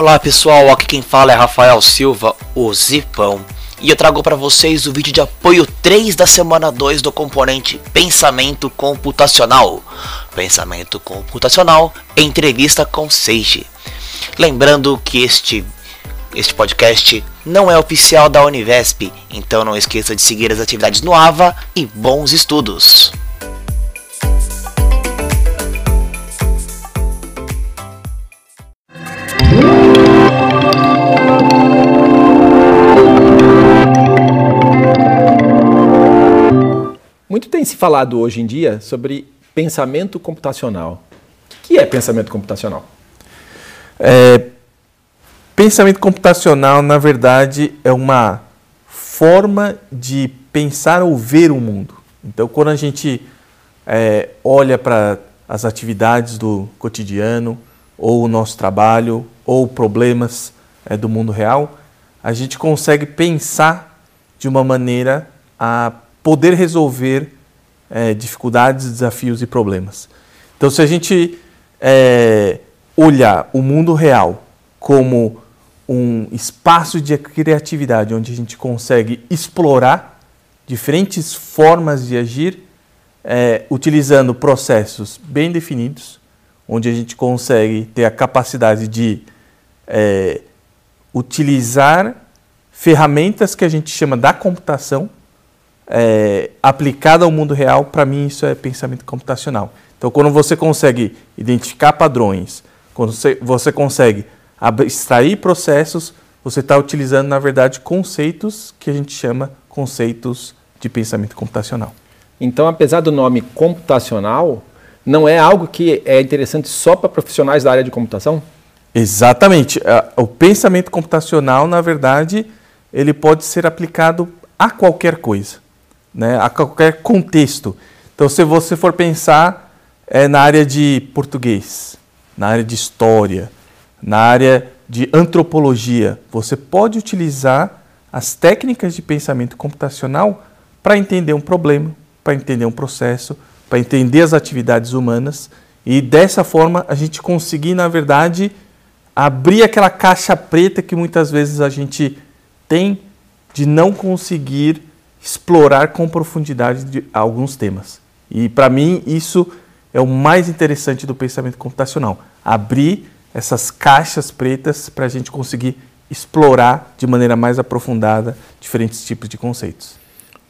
Olá pessoal, aqui quem fala é Rafael Silva, o Zipão, e eu trago para vocês o vídeo de apoio 3 da semana 2 do componente Pensamento Computacional. Pensamento Computacional, entrevista com Seiji. Lembrando que este este podcast não é oficial da Univesp, então não esqueça de seguir as atividades no AVA e bons estudos. Muito tem se falado hoje em dia sobre pensamento computacional. O que é pensamento computacional? É, pensamento computacional, na verdade, é uma forma de pensar ou ver o mundo. Então, quando a gente é, olha para as atividades do cotidiano, ou o nosso trabalho, ou problemas é, do mundo real, a gente consegue pensar de uma maneira a poder resolver é, dificuldades, desafios e problemas. Então, se a gente é, olhar o mundo real como um espaço de criatividade onde a gente consegue explorar diferentes formas de agir, é, utilizando processos bem definidos, onde a gente consegue ter a capacidade de utilizar ferramentas que a gente chama da computação é, aplicada ao mundo real, para mim isso é pensamento computacional. Então, quando você consegue identificar padrões, quando você, você consegue extrair processos, você está utilizando, na verdade, conceitos que a gente chama conceitos de pensamento computacional. Então, apesar do nome computacional, não é algo que é interessante só para profissionais da área de computação? Exatamente. O pensamento computacional, na verdade, ele pode ser aplicado a qualquer coisa né, a qualquer contexto. Então, se você for pensar é, na área de português, na área de história, na área de antropologia, você pode utilizar as técnicas de pensamento computacional para entender um problema, para entender um processo, para entender as atividades humanas e dessa forma a gente conseguir, na verdade, abrir aquela caixa preta que muitas vezes a gente tem de não conseguir explorar com profundidade alguns temas. E para mim isso é o mais interessante do pensamento computacional, abrir essas caixas pretas para a gente conseguir explorar de maneira mais aprofundada diferentes tipos de conceitos.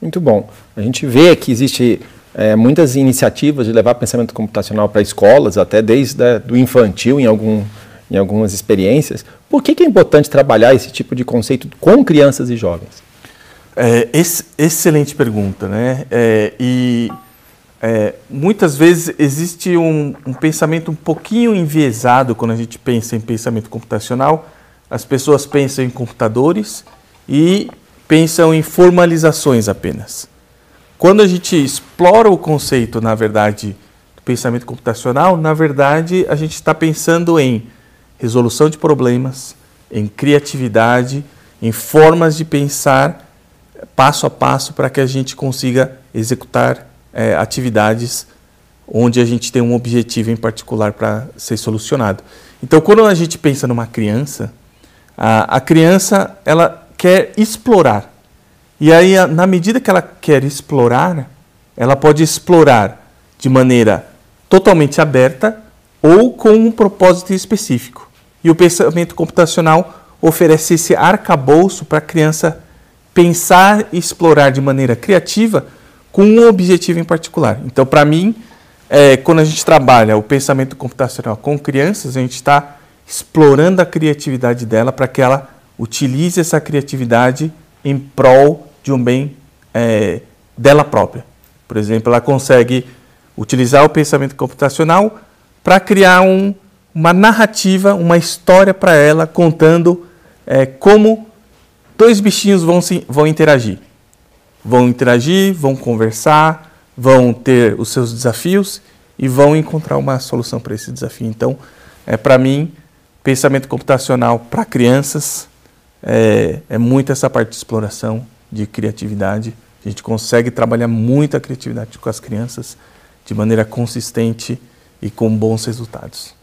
Muito bom. A gente vê que existe é, muitas iniciativas de levar pensamento computacional para escolas, até desde o do infantil em, algum, em algumas experiências. Por que, que é importante trabalhar esse tipo de conceito com crianças e jovens? É, ex excelente pergunta, né? É, e é, muitas vezes existe um, um, pensamento um pouquinho enviesado quando a gente pensa em pensamento computacional. As pessoas pensam em computadores e pensam em formalizações apenas. Quando a gente explora o conceito, na verdade, do pensamento computacional, na verdade, a gente está pensando em resolução de problemas, em criatividade, em formas de pensar passo a passo para que a gente consiga executar é, atividades onde a gente tem um objetivo em particular para ser solucionado. Então, quando a gente pensa numa criança, a, a criança ela quer explorar. E aí, na medida que ela quer explorar, ela pode explorar de maneira totalmente aberta ou com um propósito específico. E o pensamento computacional oferece esse arcabouço para a criança pensar e explorar de maneira criativa com um objetivo em particular. Então, para mim, é, quando a gente trabalha o pensamento computacional com crianças, a gente está explorando a criatividade dela para que ela utilize essa criatividade em prol de um bem é, dela própria. Por exemplo, ela consegue utilizar o pensamento computacional para criar um, uma narrativa, uma história para ela, contando é, como dois bichinhos vão, se, vão interagir. Vão interagir, vão conversar, vão ter os seus desafios e vão encontrar uma solução para esse desafio. Então, é, para mim, pensamento computacional para crianças é, é muito essa parte de exploração, de criatividade. A gente consegue trabalhar muito a criatividade com as crianças de maneira consistente e com bons resultados.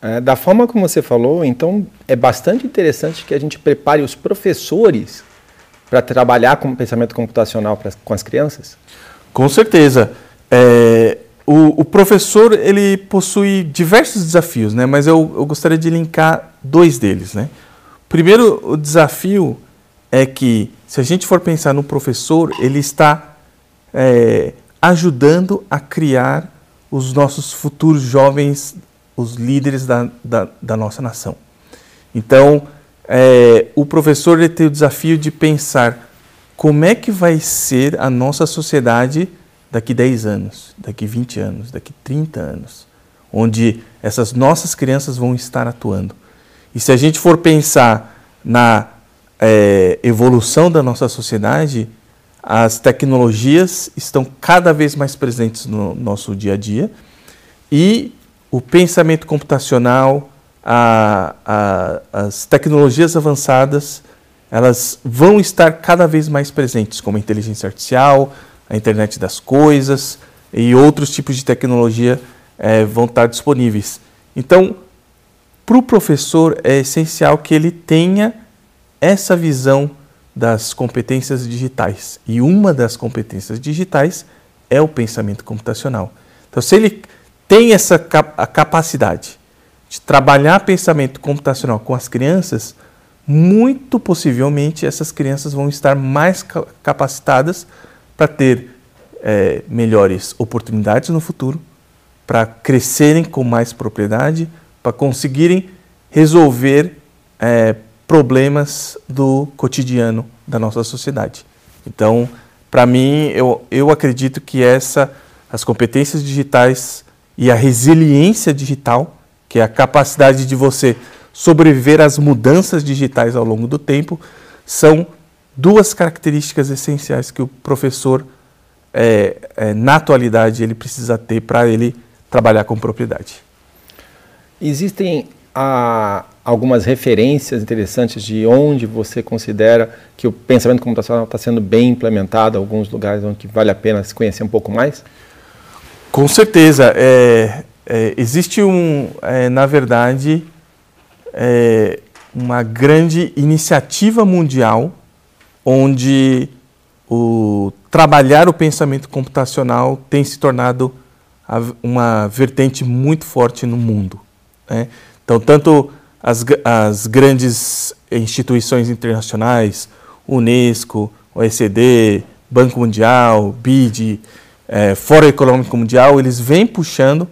É, da forma como você falou, então é bastante interessante que a gente prepare os professores para trabalhar com pensamento computacional pra, com as crianças? Com certeza. É, o, o, professor ele possui diversos desafios, né? mas eu, eu gostaria de linkar dois deles. Né? Primeiro, o desafio é que, se a gente for pensar no professor, ele está é, ajudando a criar os nossos futuros jovens, os líderes da, da, da nossa nação. Então, é, o professor ele tem o desafio de pensar como é que vai ser a nossa sociedade daqui 10 anos, daqui 20 anos, daqui 30 anos, onde essas nossas crianças vão estar atuando. E se a gente for pensar na é, evolução da nossa sociedade, as tecnologias estão cada vez mais presentes no nosso dia a dia e o pensamento computacional, a, a, as tecnologias avançadas, elas vão estar cada vez mais presentes, como a inteligência artificial, a internet das coisas e outros tipos de tecnologia é, vão estar disponíveis. Então, para o professor é essencial que ele tenha essa visão das competências digitais. E uma das competências digitais é o pensamento computacional. Então, se ele tem essa a capacidade de trabalhar pensamento computacional com as crianças, muito possivelmente essas crianças vão estar mais capacitadas para ter é, melhores oportunidades no futuro, para crescerem com mais propriedade, para conseguirem resolver é, problemas do cotidiano da nossa sociedade. Então, para mim, eu, eu acredito que essa, as competências digitais e a resiliência digital, que é a capacidade de você sobreviver às mudanças digitais ao longo do tempo, são duas características essenciais que o professor, é, é, na atualidade, ele precisa ter para ele trabalhar com propriedade. Existem a, algumas referências interessantes de onde você considera que o pensamento computacional está sendo bem implementado, alguns lugares onde vale a pena se conhecer um pouco mais? Com certeza. É, é, existe, um, é, na verdade, é, uma grande iniciativa mundial onde o trabalhar o pensamento computacional tem se tornado uma vertente muito forte no mundo. Né? Então, tanto as, as grandes instituições internacionais, Unesco, OECD, Banco Mundial, BID, é, Fórum Econômico Mundial, eles vêm puxando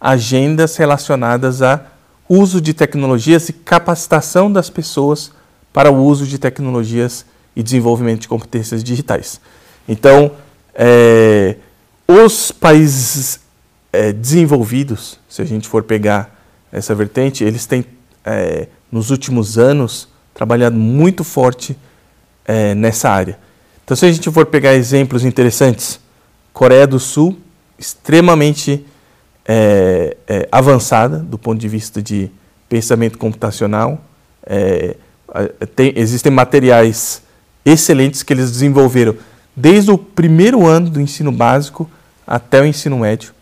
agendas relacionadas a uso de tecnologias e capacitação das pessoas para o uso de tecnologias e desenvolvimento de competências digitais. Então, é, os países é, desenvolvidos, se a gente for pegar essa vertente, eles têm é, nos últimos anos, trabalhado muito forte é, nessa área. Então, se a gente for pegar exemplos interessantes, Coreia do Sul, extremamente é, é avançada do ponto de vista de pensamento computacional. É, tem, existem materiais excelentes que eles desenvolveram desde o primeiro ano do ensino básico até o ensino médio.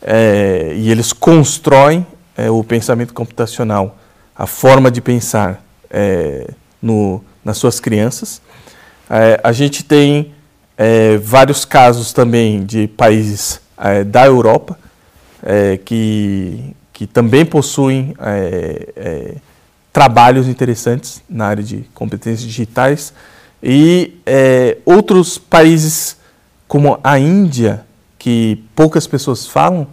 É, e eles constroem é, o pensamento computacional, a forma de pensar é, no, nas suas crianças. A gente tem é, vários casos também de países é, da Europa é, que, que também possuem trabalhos interessantes na área de competências digitais e outros países como a Índia, que poucas pessoas falam,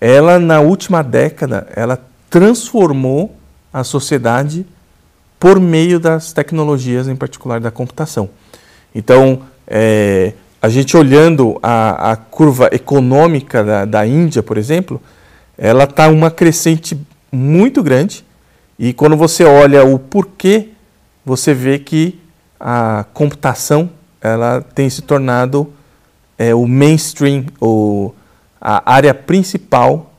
ela na última década ela transformou a sociedade por meio das tecnologias, em particular da computação. Então, é, a gente olhando a, a curva econômica da, da, Índia, por exemplo, ela está uma crescente muito grande e quando você olha o porquê, você vê que a computação ela tem se tornado é, o mainstream, ou a área principal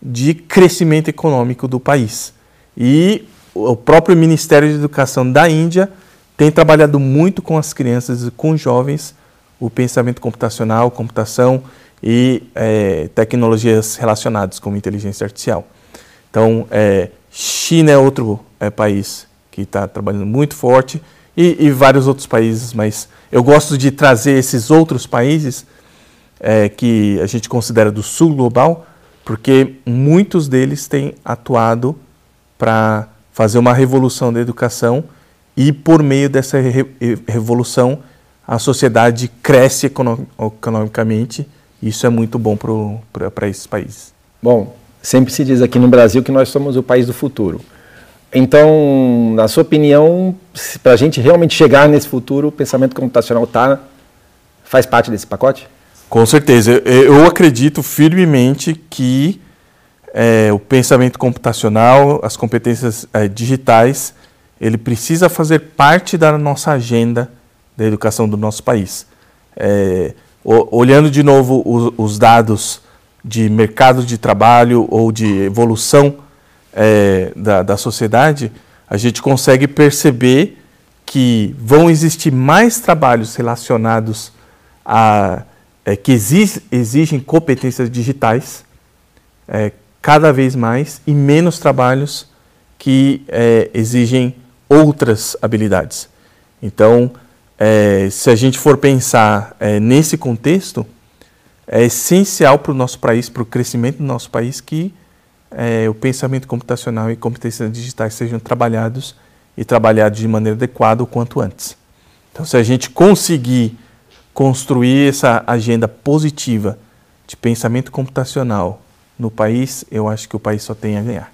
de crescimento econômico do país. E o próprio Ministério de Educação da Índia tem trabalhado muito com as crianças e com jovens o pensamento computacional, computação e é, tecnologias relacionadas, como inteligência artificial. Então, é, China é outro é, país que está trabalhando muito forte e, e, vários outros países, mas eu gosto de trazer esses outros países que a gente considera do sul global, porque muitos deles têm atuado para fazer uma revolução da educação e por meio dessa re revolução a sociedade cresce economicamente. E isso é muito bom para esses países. Bom, sempre se diz aqui no Brasil que nós somos o país do futuro. Então, na sua opinião, para a gente realmente chegar nesse futuro, o pensamento computacional tá, faz parte desse pacote? Com certeza. Eu acredito firmemente que é, o pensamento computacional, as competências é, digitais, ele precisa fazer parte da nossa agenda da educação do nosso país. É, olhando de novo os, os, dados de mercado de trabalho ou de evolução é, da, da sociedade, a gente consegue perceber que vão existir mais trabalhos relacionados a é, que exig, exigem competências digitais é, cada vez mais e menos trabalhos que é, exigem outras habilidades. Então, é, se a gente for pensar é, nesse contexto, é essencial para o nosso país, para o crescimento do nosso país, que é, o pensamento computacional e competências digitais sejam trabalhados e trabalhados de maneira adequada o quanto antes. Então, se a gente conseguir construir essa agenda positiva de pensamento computacional no país, eu acho que o país só tem a ganhar.